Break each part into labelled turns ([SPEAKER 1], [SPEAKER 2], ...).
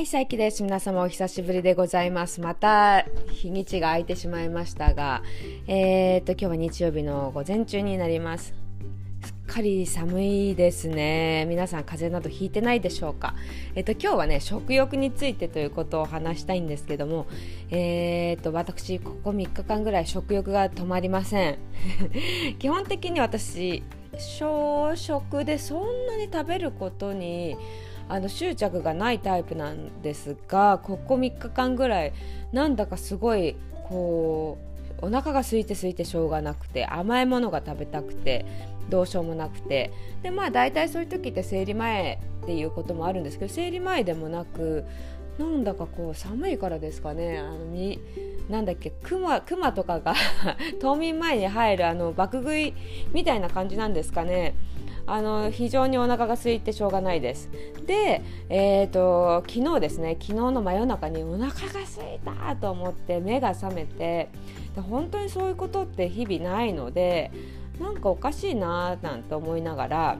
[SPEAKER 1] はい、佐伯です。皆様お久しぶりでございます。また日にちが空いてしまいましたが、えー、っと、今日は日曜日の午前中になります。すっかり寒いですね。皆さん風邪などひいてないでしょうか？えっと、今日はね、食欲についてということを話したいんですけども、えー、っと、私、ここ3日間ぐらい食欲が止まりません。基本的に私、小食でそんなに食べることにあの執着がないタイプなんですがここ3日間ぐらいなんだかすごいこうお腹が空いて空いてしょうがなくて甘いものが食べたくてどうしようもなくて。でまあ大体そういう時って生理前っていうこともあるんですけど生理前でもなくなんだかこう寒いからですかね。あのみなんだっけクマクマとかが 冬眠前に入るあの爆食いみたいな感じなんですかね。あの非常にお腹が空いてしょうがないです。で、えーと、昨日ですね昨日の真夜中にお腹が空いたと思って目が覚めてで本当にそういうことって日々ないのでなんかおかしいななんて思いながら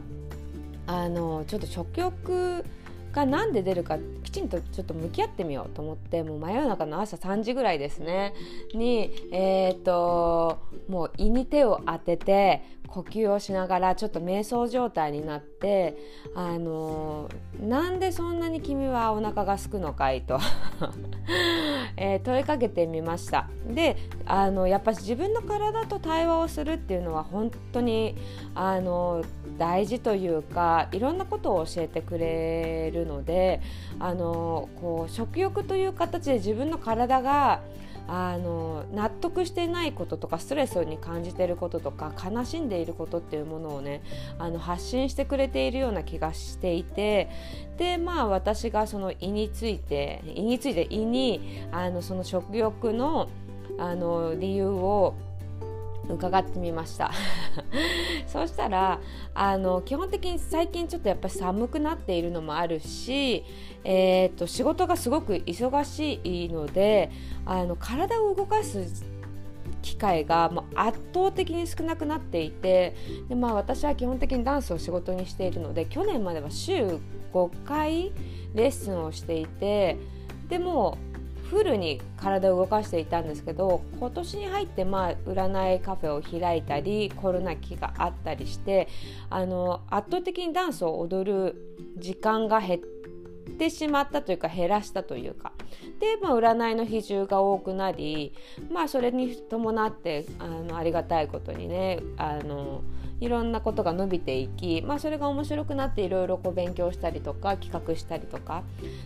[SPEAKER 1] あのちょっと食欲が何で出るかきちんとちょっと向き合ってみようと思ってもう真夜中の朝3時ぐらいですね。にえっ、ー、ともう胃に手を当てて呼吸をしながらちょっと瞑想状態になってあのなんでそんなに君はお腹がすくのかいと。えー、問いかけてみました。であのやっぱり自分の体と対話をするっていうのは本当にあの大事というかいろんなことを教えてくれるのであのこう食欲という形で自分の体があの納得してないこととかストレスに感じていることとか悲しんでいることっていうものをねあの発信してくれているような気がしていてでまあ私がその胃について胃について胃にあのその食欲のあの理由を伺ってみました。そうしたらあの基本的に最近ちょっとやっぱり寒くなっているのもあるし、えーと、仕事がすごく忙しいのであの体を動かす機会がもう圧倒的に少なくなっていてで、まあ、私は基本的にダンスを仕事にしているので去年までは週5回レッスンをしていてでもフルに体を動かしていたんですけど今年に入ってまあ占いカフェを開いたりコロナ期があったりしてあの圧倒的にダンスを踊る時間が減っててしまったというか減らしたというかで、まあ、占いの比重が多くなり、まあ、それに伴ってあのありがたいことにねあのいろんなことが伸びていき、まあ、それが面白くなっていろいろこう勉強したりとか企画したりとか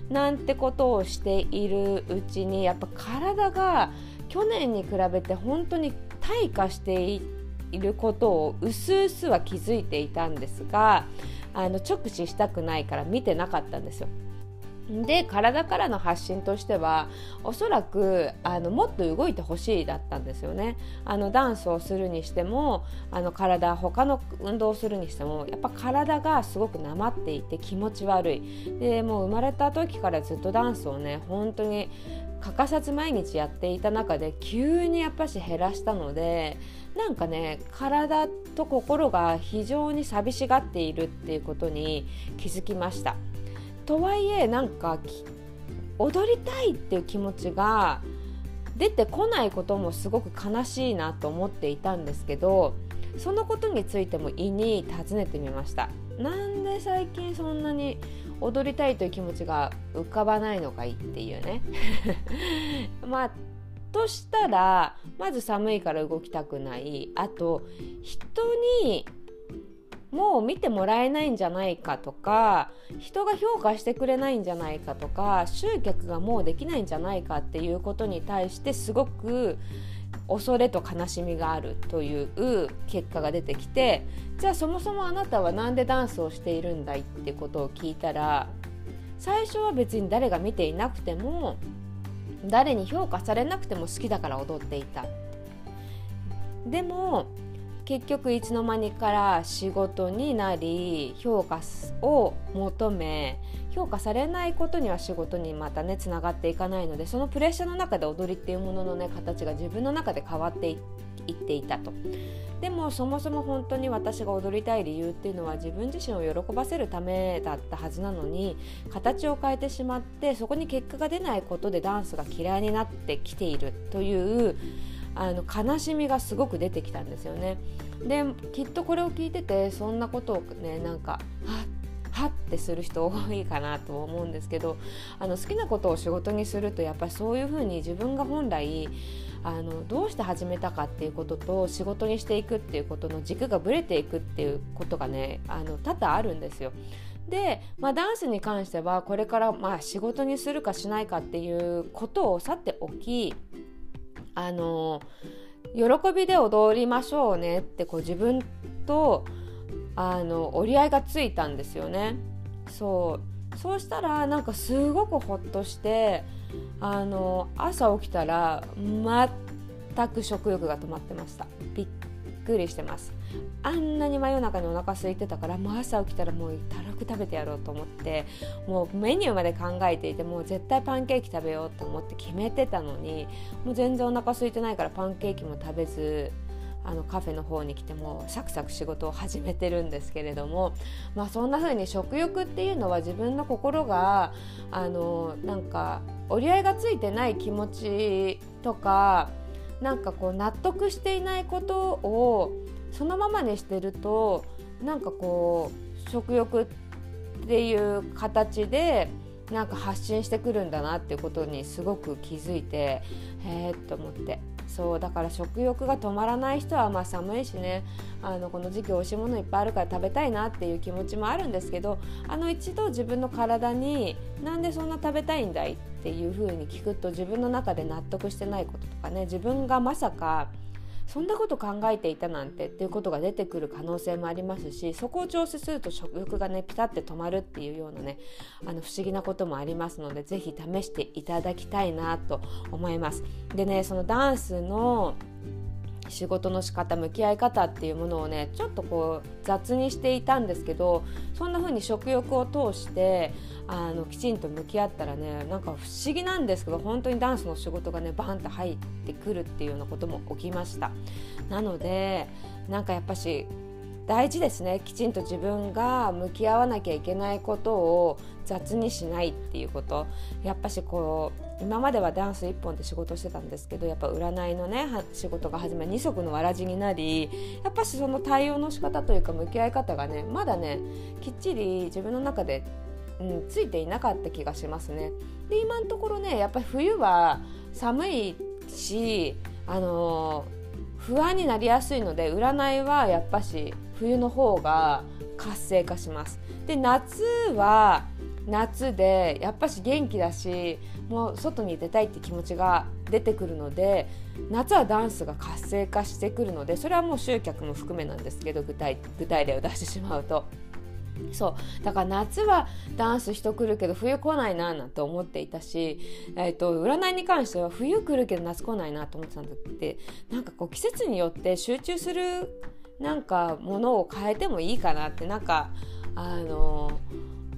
[SPEAKER 1] なんてことをしているうちにやっぱ体が去年に比べて本当に退化していることをうすうすは気づいていたんですがあの直視したくないから見てなかったんですよ。で体からの発信としてはおそらくあのもっと動いてほしいだったんですよねあのダンスをするにしてもあの体他の運動をするにしてもやっぱ体がすごくなまっていて気持ち悪いでもう生まれた時からずっとダンスをね本当に欠かさず毎日やっていた中で急にやっぱし減らしたのでなんかね体と心が非常に寂しがっているっていうことに気づきました。とはいえなんか踊りたいっていう気持ちが出てこないこともすごく悲しいなと思っていたんですけどそのことについても胃に尋ねてみました。なんで最近そんなに踊りたいという気持ちが浮かばないのかいっていうね。まあとしたらまず寒いから動きたくない。あと人にもう見てもらえないんじゃないかとか人が評価してくれないんじゃないかとか集客がもうできないんじゃないかっていうことに対してすごく恐れと悲しみがあるという結果が出てきてじゃあそもそもあなたは何でダンスをしているんだいってことを聞いたら最初は別に誰が見ていなくても誰に評価されなくても好きだから踊っていた。でも結局いつの間にから仕事になり評価を求め評価されないことには仕事にまたねつながっていかないのでそのプレッシャーの中で踊りっていうもののね形が自分の中で変わっていっていたと。でもそもそも本当に私が踊りたい理由っていうのは自分自身を喜ばせるためだったはずなのに形を変えてしまってそこに結果が出ないことでダンスが嫌いになってきているというあの悲しみがすごく出てきたんですよね。できっとこれを聞いててそんなことをねなんかははってする人多いかなと思うんですけどあの好きなことを仕事にするとやっぱりそういうふうに自分が本来あのどうして始めたかっていうことと仕事にしていくっていうことの軸がぶれていくっていうことがねあの多々あるんですよ。で、まあ、ダンスに関してはこれからまあ仕事にするかしないかっていうことをさておきあの喜びで踊りましょうねってこう自分とあの折り合いがついたんですよね。そう。そうしたらなんかすごくほっとしてあの朝起きたら全く食欲が止まってました。びっくりしてます。あんなに真夜中にお腹空いてたからもう朝起きたらもうたらく食べてやろうと思ってもうメニューまで考えていてもう絶対パンケーキ食べようと思って決めてたのにもう全然お腹空いてないからパンケーキも食べずあのカフェの方に来てもサクサク仕事を始めてるんですけれども、まあ、そんな風に食欲っていうのは自分の心があのなんか折り合いがついてない気持ちとかなんかこう納得していないことをそのままにしてるとなんかこう食欲っていう形でなんか発信してくるんだなっていうことにすごく気づいてへえと思って。そうだから食欲が止まらない人はまあ寒いしねあのこの時期美味しいものいっぱいあるから食べたいなっていう気持ちもあるんですけどあの一度自分の体になんでそんな食べたいんだいっていうふうに聞くと自分の中で納得してないこととかね自分がまさかそんなこと考えていたなんてっていうことが出てくる可能性もありますしそこを調整すると食欲がねピタッて止まるっていうようなねあの不思議なこともありますので是非試していただきたいなと思います。でねそのダンスの仕事の仕方向き合い方っていうものをねちょっとこう雑にしていたんですけどそんな風に食欲を通してあのきちんと向き合ったらねなんか不思議なんですけど本当にダンスの仕事がねバンと入ってくるっていうようなことも起きました。なのでなんかやっぱし大事ですねきちんと自分が向き合わなきゃいけないことを雑にしないっていうことやっぱしこう今まではダンス1本で仕事してたんですけどやっぱ占いのね仕事が始まり二足のわらじになりやっぱしその対応の仕方というか向き合い方がねまだねきっちり自分の中で、うん、ついていなかった気がしますね。で今のところねやっぱり冬は寒いしあの不安になりやすいので占いはやっぱし冬の方が活性化します。で夏は夏でやっぱし元気だしもう外に出たいって気持ちが出てくるので夏はダンスが活性化してくるのでそれはもう集客も含めなんですけど具体具体例を出してしまうと。そう。だから夏はダンス人来るけど冬来ないななんて思っていたし、えーと、占いに関しては冬来るけど夏来ないなと思ってたんだって。なんかこう季節によって集中するなんかものを変えてもいいかなってなんかあの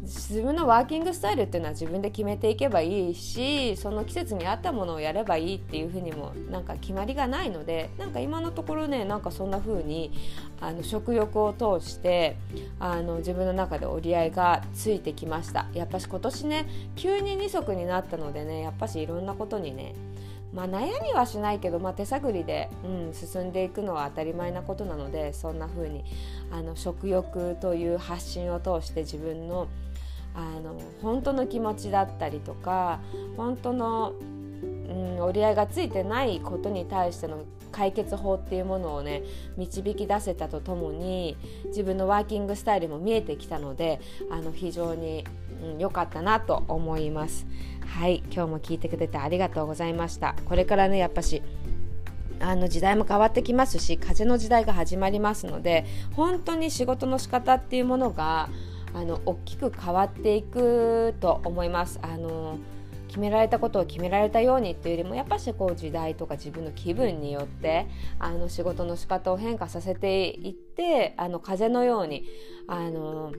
[SPEAKER 1] 自分のワーキングスタイルっていうのは自分で決めていけばいいしその季節に合ったものをやればいいっていうふうにもなんか決まりがないのでなんか今のところねなんかそんな風にあに食欲を通してあの自分の中で折り合いがついてきました。やっぱし今年ね急に二足になったのでねやっぱしいろんなことにねまあ、悩みはしないけど、まあ、手探りで、うん、進んでいくのは当たり前なことなのでそんな風にあに食欲という発信を通して自分のあの本当の気持ちだったりとか本当の、うん、折り合いがついてないことに対しての解決法っていうものをね導き出せたとともに自分のワーキングスタイルも見えてきたのであの非常に良、うん、かったなと思います。はい今日も聞いてくれてありがとうございましたこれからねやっぱしあの時代も変わってきますし風の時代が始まりますので本当に仕事の仕方っていうものがあの大きく変わっていくと思います。あの決められたことを決められたようにっていうよりもやっぱしこう時代とか自分の気分によってあの仕事の仕方を変化させていってあの風のようにあの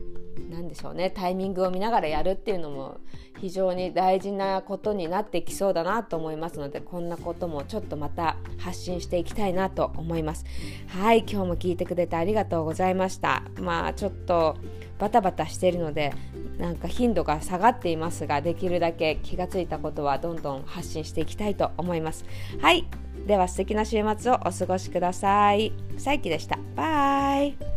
[SPEAKER 1] なんでしょうねタイミングを見ながらやるっていうのも非常に大事なことになってきそうだなと思いますのでこんなこともちょっとまた発信していきたいなと思います。はい今日も聞いてくれてありがとうございました。まあちょっとバタバタしているのでなんか頻度が下がっていますができるだけ気がついたことはどんどん発信していきたいと思いますはいでは素敵な週末をお過ごしください。さいきでした。バイ